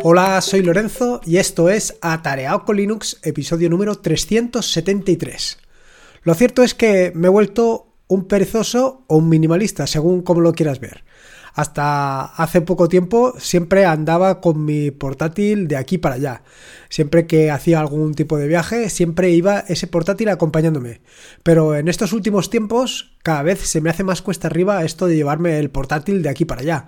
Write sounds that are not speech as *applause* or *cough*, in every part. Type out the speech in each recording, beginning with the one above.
Hola, soy Lorenzo y esto es Atareado con Linux, episodio número 373. Lo cierto es que me he vuelto un perezoso o un minimalista, según como lo quieras ver. Hasta hace poco tiempo siempre andaba con mi portátil de aquí para allá. Siempre que hacía algún tipo de viaje, siempre iba ese portátil acompañándome. Pero en estos últimos tiempos, cada vez se me hace más cuesta arriba esto de llevarme el portátil de aquí para allá.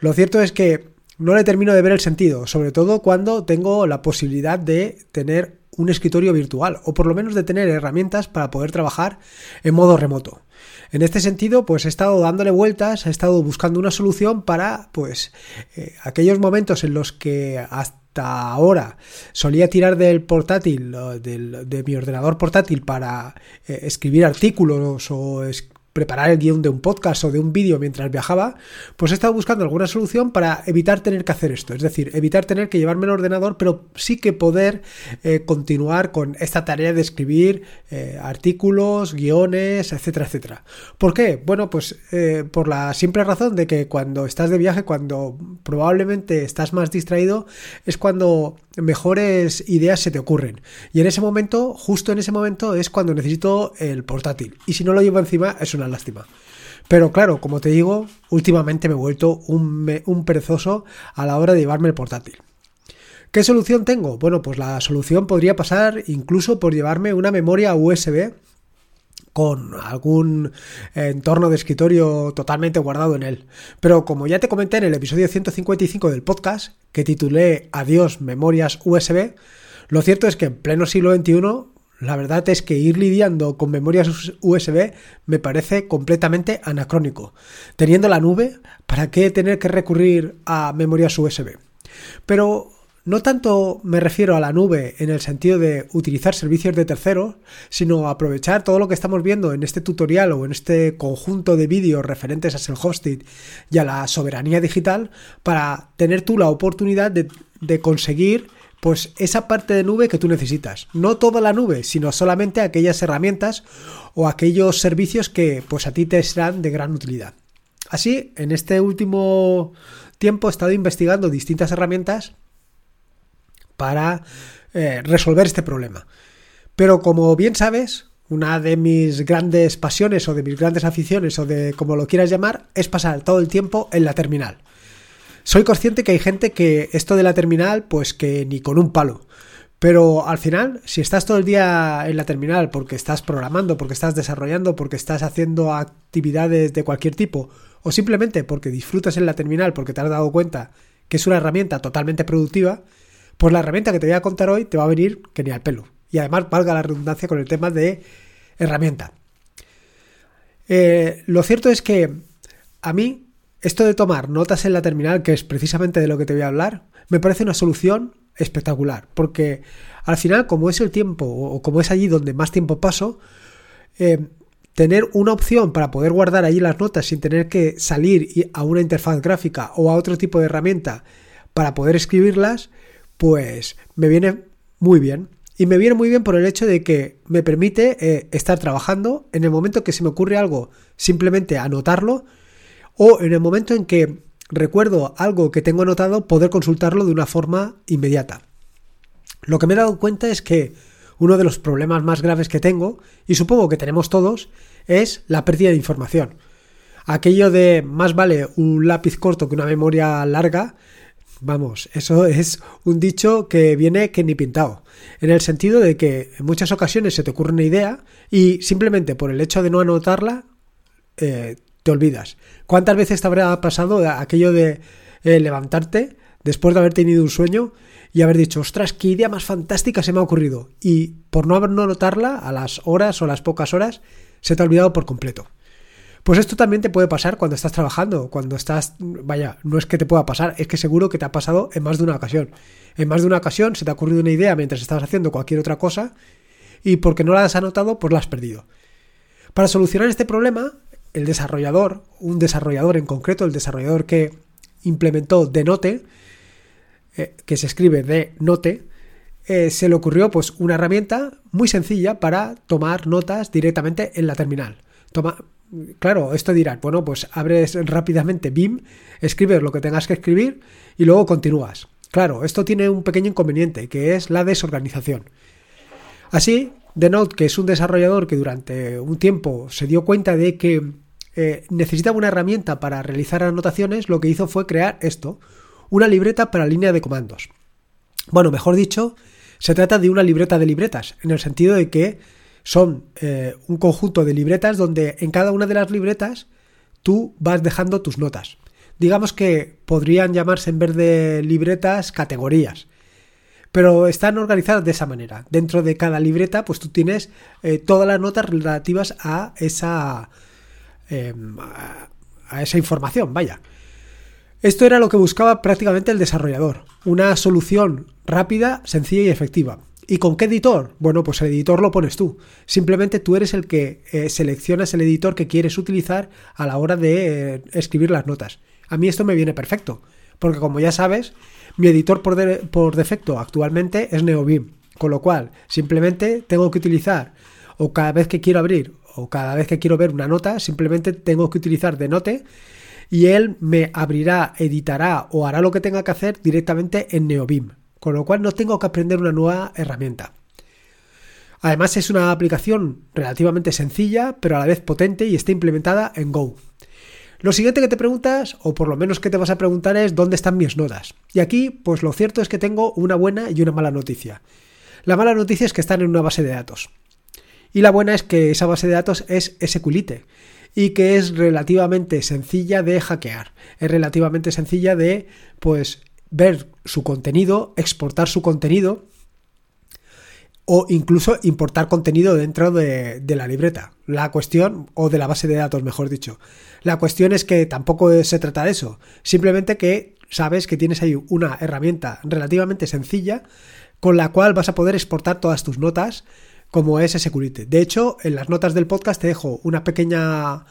Lo cierto es que no le termino de ver el sentido, sobre todo cuando tengo la posibilidad de tener un escritorio virtual o por lo menos de tener herramientas para poder trabajar en modo remoto. En este sentido, pues he estado dándole vueltas, he estado buscando una solución para, pues, eh, aquellos momentos en los que hasta ahora solía tirar del portátil, de mi ordenador portátil para eh, escribir artículos o preparar el guion de un podcast o de un vídeo mientras viajaba, pues he estado buscando alguna solución para evitar tener que hacer esto. Es decir, evitar tener que llevarme el ordenador, pero sí que poder eh, continuar con esta tarea de escribir eh, artículos, guiones, etcétera, etcétera. ¿Por qué? Bueno, pues eh, por la simple razón de que cuando estás de viaje, cuando probablemente estás más distraído, es cuando mejores ideas se te ocurren. Y en ese momento, justo en ese momento, es cuando necesito el portátil. Y si no lo llevo encima, es una lástima. Pero claro, como te digo, últimamente me he vuelto un, un perezoso a la hora de llevarme el portátil. ¿Qué solución tengo? Bueno, pues la solución podría pasar incluso por llevarme una memoria USB con algún entorno de escritorio totalmente guardado en él. Pero como ya te comenté en el episodio 155 del podcast, que titulé Adiós memorias USB, lo cierto es que en pleno siglo XXI la verdad es que ir lidiando con memorias USB me parece completamente anacrónico. Teniendo la nube, ¿para qué tener que recurrir a memorias USB? Pero no tanto me refiero a la nube en el sentido de utilizar servicios de terceros, sino aprovechar todo lo que estamos viendo en este tutorial o en este conjunto de vídeos referentes a self-hosted y a la soberanía digital para tener tú la oportunidad de, de conseguir pues esa parte de nube que tú necesitas. No toda la nube, sino solamente aquellas herramientas o aquellos servicios que pues a ti te serán de gran utilidad. Así, en este último tiempo he estado investigando distintas herramientas para eh, resolver este problema. Pero como bien sabes, una de mis grandes pasiones o de mis grandes aficiones o de como lo quieras llamar es pasar todo el tiempo en la terminal. Soy consciente que hay gente que esto de la terminal pues que ni con un palo. Pero al final, si estás todo el día en la terminal porque estás programando, porque estás desarrollando, porque estás haciendo actividades de cualquier tipo, o simplemente porque disfrutas en la terminal porque te has dado cuenta que es una herramienta totalmente productiva, pues la herramienta que te voy a contar hoy te va a venir que ni al pelo. Y además valga la redundancia con el tema de herramienta. Eh, lo cierto es que a mí esto de tomar notas en la terminal, que es precisamente de lo que te voy a hablar, me parece una solución espectacular. Porque al final, como es el tiempo o como es allí donde más tiempo paso, eh, tener una opción para poder guardar allí las notas sin tener que salir a una interfaz gráfica o a otro tipo de herramienta para poder escribirlas, pues me viene muy bien. Y me viene muy bien por el hecho de que me permite eh, estar trabajando en el momento que se me ocurre algo, simplemente anotarlo, o en el momento en que recuerdo algo que tengo anotado, poder consultarlo de una forma inmediata. Lo que me he dado cuenta es que uno de los problemas más graves que tengo, y supongo que tenemos todos, es la pérdida de información. Aquello de más vale un lápiz corto que una memoria larga, Vamos, eso es un dicho que viene que ni pintado, en el sentido de que en muchas ocasiones se te ocurre una idea y simplemente por el hecho de no anotarla eh, te olvidas. ¿Cuántas veces te habrá pasado aquello de eh, levantarte después de haber tenido un sueño y haber dicho, ostras, qué idea más fantástica se me ha ocurrido? Y por no haber no anotarla, a las horas o las pocas horas, se te ha olvidado por completo. Pues esto también te puede pasar cuando estás trabajando, cuando estás, vaya, no es que te pueda pasar, es que seguro que te ha pasado en más de una ocasión. En más de una ocasión se te ha ocurrido una idea mientras estabas haciendo cualquier otra cosa y porque no la has anotado, pues la has perdido. Para solucionar este problema, el desarrollador, un desarrollador en concreto, el desarrollador que implementó Denote, eh, que se escribe de Note, eh, se le ocurrió pues una herramienta muy sencilla para tomar notas directamente en la terminal. Toma, claro, esto dirán, bueno, pues abres rápidamente BIM, escribes lo que tengas que escribir y luego continúas. Claro, esto tiene un pequeño inconveniente, que es la desorganización. Así, Denote, que es un desarrollador que durante un tiempo se dio cuenta de que eh, necesitaba una herramienta para realizar anotaciones, lo que hizo fue crear esto, una libreta para línea de comandos. Bueno, mejor dicho, se trata de una libreta de libretas, en el sentido de que son eh, un conjunto de libretas donde en cada una de las libretas tú vas dejando tus notas. Digamos que podrían llamarse en vez de libretas categorías pero están organizadas de esa manera. Dentro de cada libreta, pues tú tienes eh, todas las notas relativas a esa, em, a esa información, vaya. Esto era lo que buscaba prácticamente el desarrollador, una solución rápida, sencilla y efectiva. ¿Y con qué editor? Bueno, pues el editor lo pones tú. Simplemente tú eres el que eh, seleccionas el editor que quieres utilizar a la hora de eh, escribir las notas. A mí esto me viene perfecto, porque como ya sabes, mi editor por, defecto actualmente es NeoBeam, con lo cual simplemente tengo que utilizar o cada vez que quiero abrir o cada vez que quiero ver una nota, simplemente tengo que utilizar Denote y él me abrirá, editará o hará lo que tenga que hacer directamente en NeoBeam, con lo cual no tengo que aprender una nueva herramienta. Además es una aplicación relativamente sencilla, pero a la vez potente y está implementada en Go. Lo siguiente que te preguntas, o por lo menos que te vas a preguntar, es dónde están mis notas. Y aquí, pues lo cierto es que tengo una buena y una mala noticia. La mala noticia es que están en una base de datos. Y la buena es que esa base de datos es SQLite y que es relativamente sencilla de hackear. Es relativamente sencilla de, pues, ver su contenido, exportar su contenido o incluso importar contenido dentro de, la libreta. La cuestión, o de la base de datos, mejor dicho. La cuestión es que tampoco se trata de eso. Simplemente que sabes que tienes ahí una herramienta relativamente sencilla con la cual vas a poder exportar todas tus notas como es Security. De hecho, en las notas del podcast te dejo una pequeña...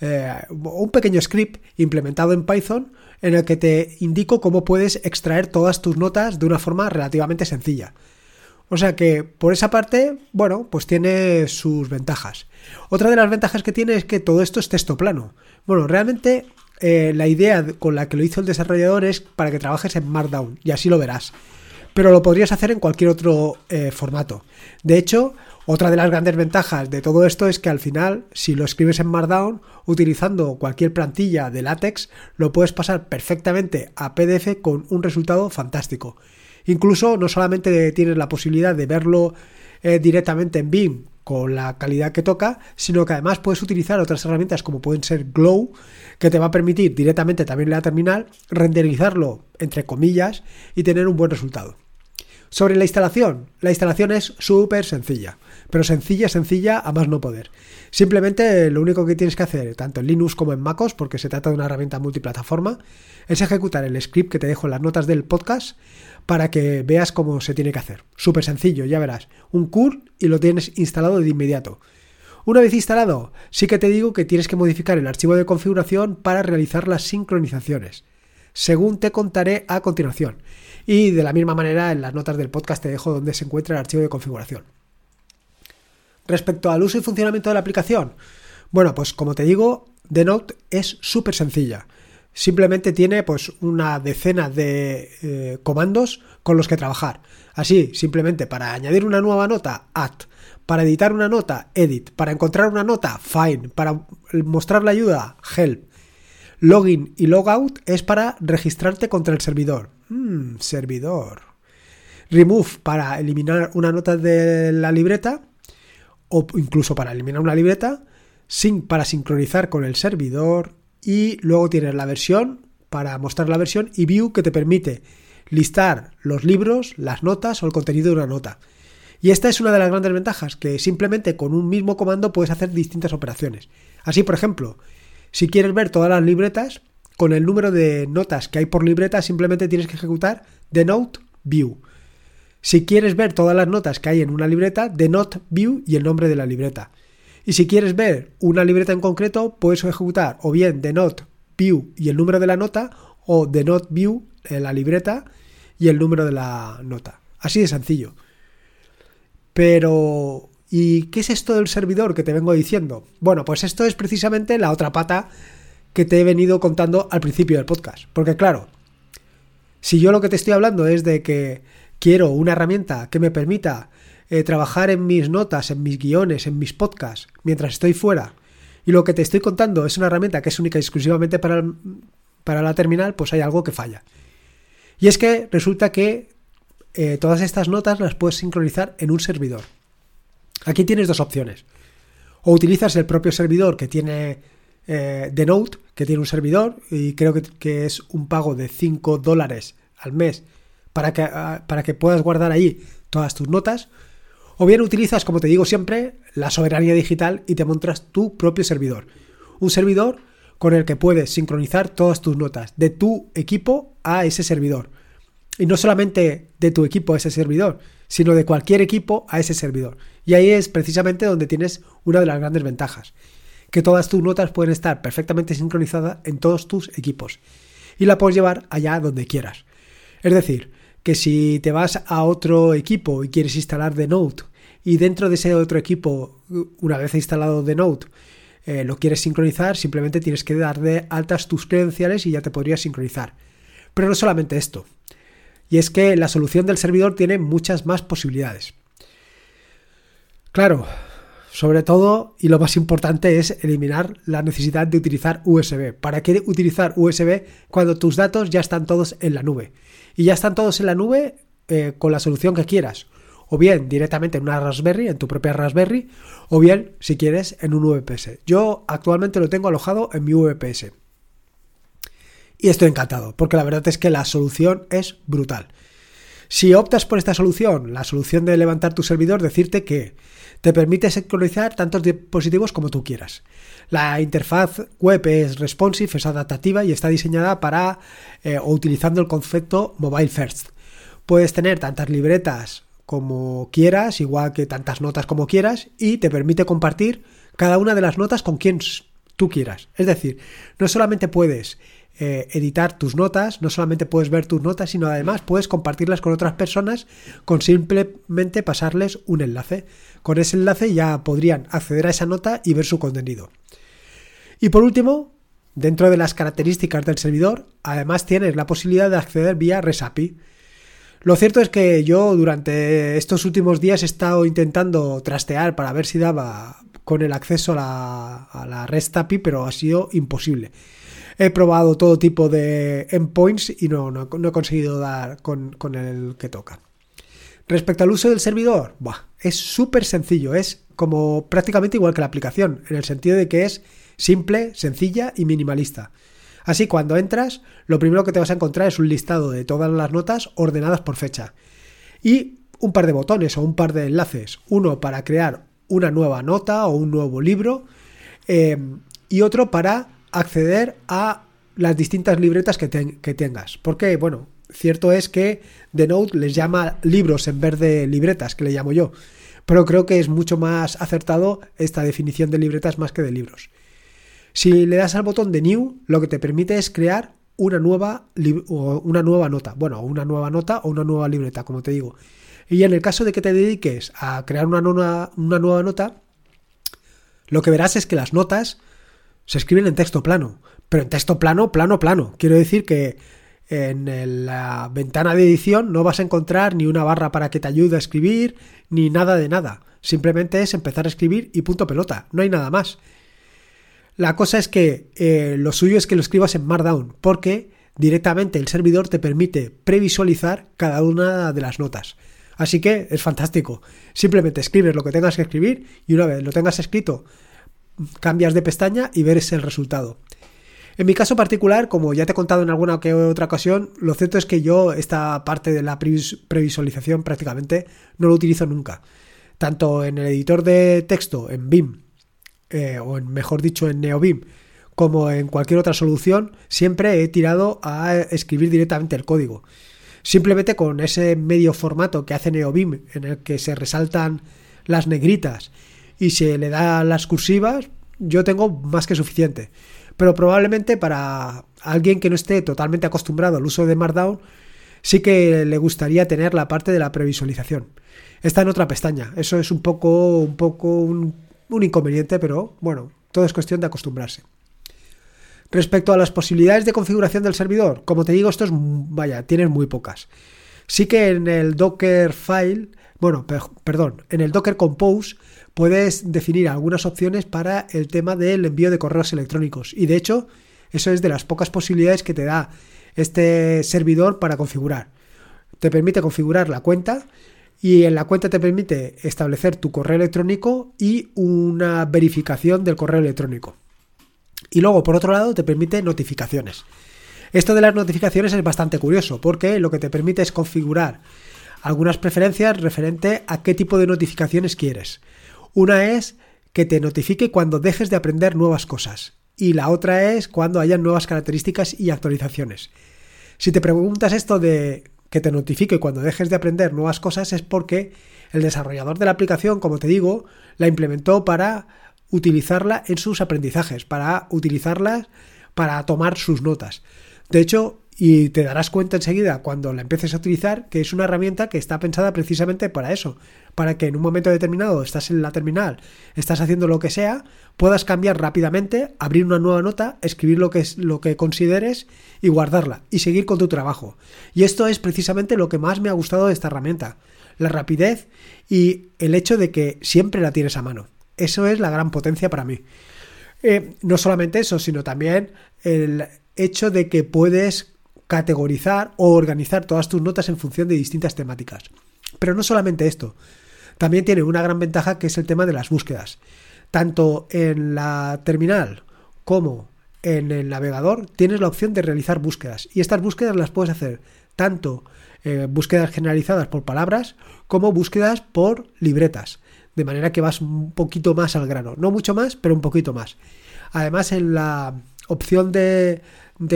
Eh, un pequeño script implementado en Python en el que te indico cómo puedes extraer todas tus notas de una forma relativamente sencilla. O sea que por esa parte, bueno, pues tiene sus ventajas. Otra de las ventajas que tiene es que todo esto es texto plano. Bueno, realmente eh, la idea con la que lo hizo el desarrollador es para que trabajes en Markdown y así lo verás. Pero lo podrías hacer en cualquier otro eh, formato. De hecho, otra de las grandes ventajas de todo esto es que al final, si lo escribes en Markdown, utilizando cualquier plantilla de látex, lo puedes pasar perfectamente a PDF con un resultado fantástico. Incluso no solamente tienes la posibilidad de verlo eh, directamente en BIM con la calidad que toca, sino que además puedes utilizar otras herramientas como pueden ser Glow, que te va a permitir directamente también en la terminal renderizarlo entre comillas y tener un buen resultado. Sobre la instalación, la instalación es súper sencilla, pero sencilla, sencilla a más no poder. Simplemente lo único que tienes que hacer, tanto en Linux como en MacOS, porque se trata de una herramienta multiplataforma, es ejecutar el script que te dejo en las notas del podcast para que veas cómo se tiene que hacer. Súper sencillo, ya verás. Un curl y lo tienes instalado de inmediato. Una vez instalado, sí que te digo que tienes que modificar el archivo de configuración para realizar las sincronizaciones, según te contaré a continuación. Y de la misma manera en las notas del podcast te dejo donde se encuentra el archivo de configuración. Respecto al uso y funcionamiento de la aplicación, bueno, pues como te digo, Denote es súper sencilla. Simplemente tiene pues una decena de eh, comandos con los que trabajar. Así, simplemente para añadir una nueva nota, add. Para editar una nota, edit. Para encontrar una nota, find. Para mostrar la ayuda, help. Login y logout es para registrarte contra el servidor. Hmm, servidor. Remove para eliminar una nota de la libreta o incluso para eliminar una libreta. Sync para sincronizar con el servidor. Y luego tienes la versión para mostrar la versión y view que te permite listar los libros, las notas o el contenido de una nota. Y esta es una de las grandes ventajas, que simplemente con un mismo comando puedes hacer distintas operaciones. Así, por ejemplo, si quieres ver todas las libretas, con el número de notas que hay por libreta, simplemente tienes que ejecutar denote view. Si quieres ver todas las notas que hay en una libreta, denote view y el nombre de la libreta. Y si quieres ver una libreta en concreto, puedes ejecutar o bien denote view y el número de la nota, o denote view eh, la libreta y el número de la nota. Así de sencillo. Pero ¿Y qué es esto del servidor que te vengo diciendo? Bueno, pues esto es precisamente la otra pata que te he venido contando al principio del podcast. Porque claro, Si yo lo que te estoy hablando es de que quiero una herramienta que me permita eh, trabajar en mis notas, en mis guiones, en mis podcasts, mientras estoy fuera, y lo que te estoy contando es una herramienta que es única y exclusivamente para, para la terminal, pues hay algo que falla. Y es que resulta que eh, todas estas notas las puedes sincronizar en un servidor. Aquí tienes dos opciones. O utilizas el propio servidor que tiene eh, The Note, que tiene un servidor, y creo que, es un pago de 5 dólares al mes para que, ah, para que puedas guardar ahí todas tus notas. O bien utilizas, como te digo siempre, la soberanía digital y te montas tu propio servidor. Un servidor con el que puedes sincronizar todas tus notas de tu equipo a ese servidor. Y no solamente de tu equipo a ese servidor, sino de cualquier equipo a ese servidor. Y ahí es precisamente donde tienes una de las grandes ventajas, que todas tus notas pueden estar perfectamente sincronizadas en todos tus equipos. Y la puedes llevar allá donde quieras. Es decir, que si te vas a otro equipo y quieres instalar The Note y dentro de ese otro equipo, una vez instalado The Note, eh, lo quieres sincronizar, simplemente tienes que dar de altas tus credenciales y ya te podrías sincronizar. Pero no solamente esto. Y es que la solución del servidor tiene muchas más posibilidades. Claro, sobre todo, y lo más importante es eliminar la necesidad de utilizar USB. ¿Para qué utilizar USB cuando tus datos ya están todos en la nube? Y ya están todos en la nube eh, con la solución que quieras o bien directamente en una Raspberry, en tu propia Raspberry, o bien, si quieres, en un VPS. Yo actualmente lo tengo alojado en mi VPS. Y estoy encantado, porque la verdad es que la solución es brutal. Si optas por esta solución, la solución de levantar tu servidor, decirte que te permite sincronizar tantos dispositivos como tú quieras. La interfaz web es responsive, es adaptativa y está diseñada para eh, o utilizando el concepto mobile first. Puedes tener tantas libretas como quieras, igual que tantas notas como quieras, y te permite compartir cada una de las notas con quien tú quieras. Es decir, no solamente puedes eh, editar tus notas, no solamente puedes ver tus notas, sino además puedes compartirlas con otras personas con simplemente pasarles un enlace. Con ese enlace ya podrían acceder a esa nota y ver su contenido. Y por último, dentro de las características del servidor, además tienes la posibilidad de acceder vía REST API. Lo cierto es que yo durante estos últimos días he estado intentando trastear para ver si daba con el acceso a la, API, pero ha sido imposible. He probado todo tipo de endpoints y no, no, he conseguido dar con, el que toca. Respecto al uso del servidor, es súper sencillo, es como prácticamente igual que la aplicación, en el sentido de que es simple, sencilla y minimalista. Así, cuando entras, lo primero que te vas a encontrar es un listado de todas las notas ordenadas por fecha. Y un par de botones o un par de enlaces. Uno para crear una nueva nota o un nuevo libro. Eh, y otro para acceder a las distintas libretas que, tengas. Porque, bueno, cierto es que The Note les llama libros en vez de libretas, que le llamo yo. Pero creo que es mucho más acertado esta definición de libretas más que de libros. Si le das al botón de New, lo que te permite es crear una nueva, una nueva nota. Bueno, una nueva nota o una nueva libreta, como te digo. Y en el caso de que te dediques a crear una una nueva nota, lo que verás es que las notas se escriben en texto plano. Pero en texto plano, plano, plano. Quiero decir que en la ventana de edición no vas a encontrar ni una barra para que te ayude a escribir, ni nada de nada. Simplemente es empezar a escribir y punto pelota. No hay nada más. La cosa es que eh, lo suyo es que lo escribas en Markdown, porque directamente el servidor te permite previsualizar cada una de las notas. Así que es fantástico. Simplemente escribes lo que tengas que escribir y una vez lo tengas escrito, cambias de pestaña y ves el resultado. En mi caso particular, como ya te he contado en alguna que otra ocasión, lo cierto es que yo esta parte de la previsualización prácticamente no lo utilizo nunca. Tanto en el editor de texto, en BIM, eh, o en, mejor dicho en NeoBeam, como en cualquier otra solución, siempre he tirado a escribir directamente el código. Simplemente con ese medio formato que hace NeoBeam, en el que se resaltan las negritas y se le da las cursivas, yo tengo más que suficiente. Pero probablemente para alguien que no esté totalmente acostumbrado al uso de Markdown, sí que le gustaría tener la parte de la previsualización. Está en otra pestaña. Eso es un poco, un poco un inconveniente, pero bueno, todo es cuestión de acostumbrarse. Respecto a las posibilidades de configuración del servidor, como te digo, esto es, vaya, tienes muy pocas. Sí que en el Docker File, bueno, perdón, en el Docker Compose puedes definir algunas opciones para el tema del envío de correos electrónicos. Y de hecho, eso es de las pocas posibilidades que te da este servidor para configurar. Te permite configurar la cuenta y en la cuenta te permite establecer tu correo electrónico y una verificación del correo electrónico. Y luego, por otro lado, te permite notificaciones. Esto de las notificaciones es bastante curioso porque lo que te permite es configurar algunas preferencias referente a qué tipo de notificaciones quieres. Una es que te notifique cuando dejes de aprender nuevas cosas y la otra es cuando haya nuevas características y actualizaciones. Si te preguntas esto de que te notifique cuando dejes de aprender nuevas cosas es porque el desarrollador de la aplicación, como te digo, la implementó para utilizarla en sus aprendizajes, para utilizarla para tomar sus notas. De hecho, y te darás cuenta enseguida cuando la empieces a utilizar que es una herramienta que está pensada precisamente para eso, para que en un momento determinado estás en la terminal, estás haciendo lo que sea, puedas cambiar rápidamente, abrir una nueva nota, escribir lo que lo que consideres y guardarla y seguir con tu trabajo. Y esto es precisamente lo que más me ha gustado de esta herramienta, la rapidez y el hecho de que siempre la tienes a mano. Eso es la gran potencia para mí. Eh, no solamente eso, sino también el hecho de que puedes categorizar o organizar todas tus notas en función de distintas temáticas. Pero no solamente esto, también tiene una gran ventaja que es el tema de las búsquedas. Tanto en la terminal como en el navegador tienes la opción de realizar búsquedas y estas búsquedas las puedes hacer tanto eh, búsquedas generalizadas por palabras como búsquedas por libretas de manera que vas un poquito más al grano, no mucho más, pero un poquito más. Además, en la opción de,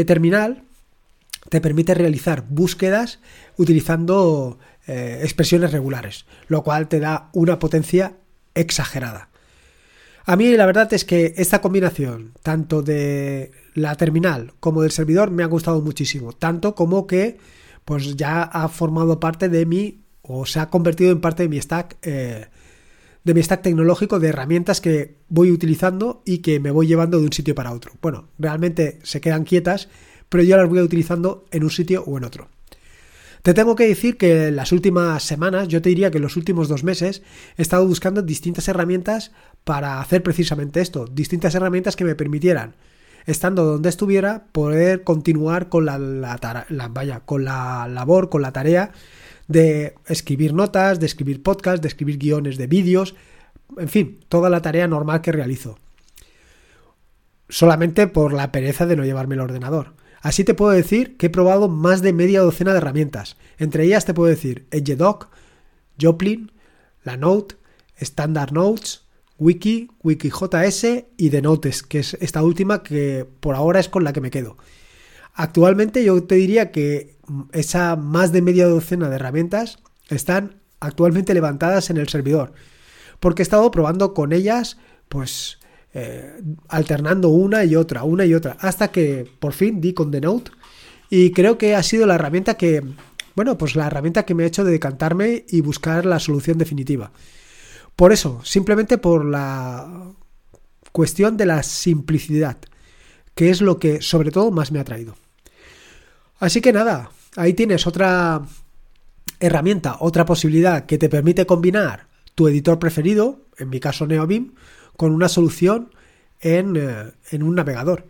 terminal te permite realizar búsquedas utilizando eh, expresiones regulares, lo cual te da una potencia exagerada. A mí la verdad es que esta combinación, tanto de la terminal como del servidor, me ha gustado muchísimo, tanto como que pues ya ha formado parte de mi, o se ha convertido en parte de mi stack eh, de mi stack tecnológico de herramientas que voy utilizando y que me voy llevando de un sitio para otro. Bueno, realmente se quedan quietas, pero yo las voy utilizando en un sitio o en otro. Te tengo que decir que las últimas semanas, yo te diría que en los últimos dos meses, he estado buscando distintas herramientas para hacer precisamente esto, distintas herramientas que me permitieran, estando donde estuviera, poder continuar con la, vaya, con la labor, con la tarea de escribir notas, de escribir podcasts, de escribir guiones de vídeos, en fin, toda la tarea normal que realizo. Solamente por la pereza de no llevarme el ordenador. Así te puedo decir que he probado más de media docena de herramientas. Entre ellas te puedo decir EdgeDoc, Joplin, la Note, Standard Notes, Wiki, WikiJS y The Notes, que es esta última que por ahora es con la que me quedo. Actualmente yo te diría que esa más de media docena de herramientas están actualmente levantadas en el servidor. Porque he estado probando con ellas, pues eh, alternando una y otra, una y otra, hasta que por fin di con The Note. Y creo que ha sido la herramienta que, bueno, pues la herramienta que me ha hecho de decantarme y buscar la solución definitiva. Por eso, simplemente por la cuestión de la simplicidad, que es lo que sobre todo más me ha traído. Así que nada, ahí tienes otra herramienta, otra posibilidad que te permite combinar tu editor preferido, en mi caso NeoBeam, con una solución en, eh, un navegador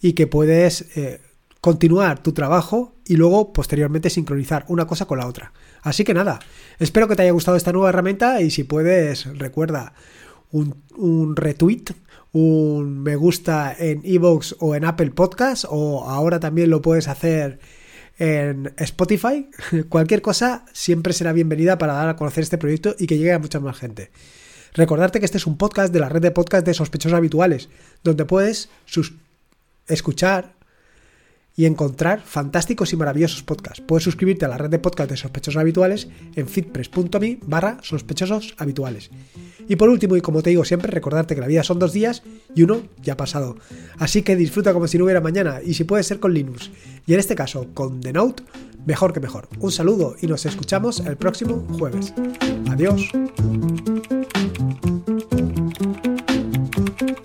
y que puedes eh, continuar tu trabajo y luego posteriormente sincronizar una cosa con la otra. Así que nada, espero que te haya gustado esta nueva herramienta y si puedes, recuerda un, un retweet un me gusta en Evox o en Apple Podcast o ahora también lo puedes hacer en Spotify. *laughs* Cualquier cosa siempre será bienvenida para dar a conocer este proyecto y que llegue a mucha más gente. Recordarte que este es un podcast de la red de podcast de sospechosos habituales, donde puedes escuchar y encontrar fantásticos y maravillosos podcasts. Puedes suscribirte a la red de podcast de sospechosos habituales en fitpress.me barra habituales. Y por último, y como te digo siempre, recordarte que la vida son dos días y uno ya ha pasado. Así que disfruta como si no hubiera mañana y si puede ser con Linux. Y en este caso, con The Note, mejor que mejor. Un saludo y nos escuchamos el próximo jueves. Adiós.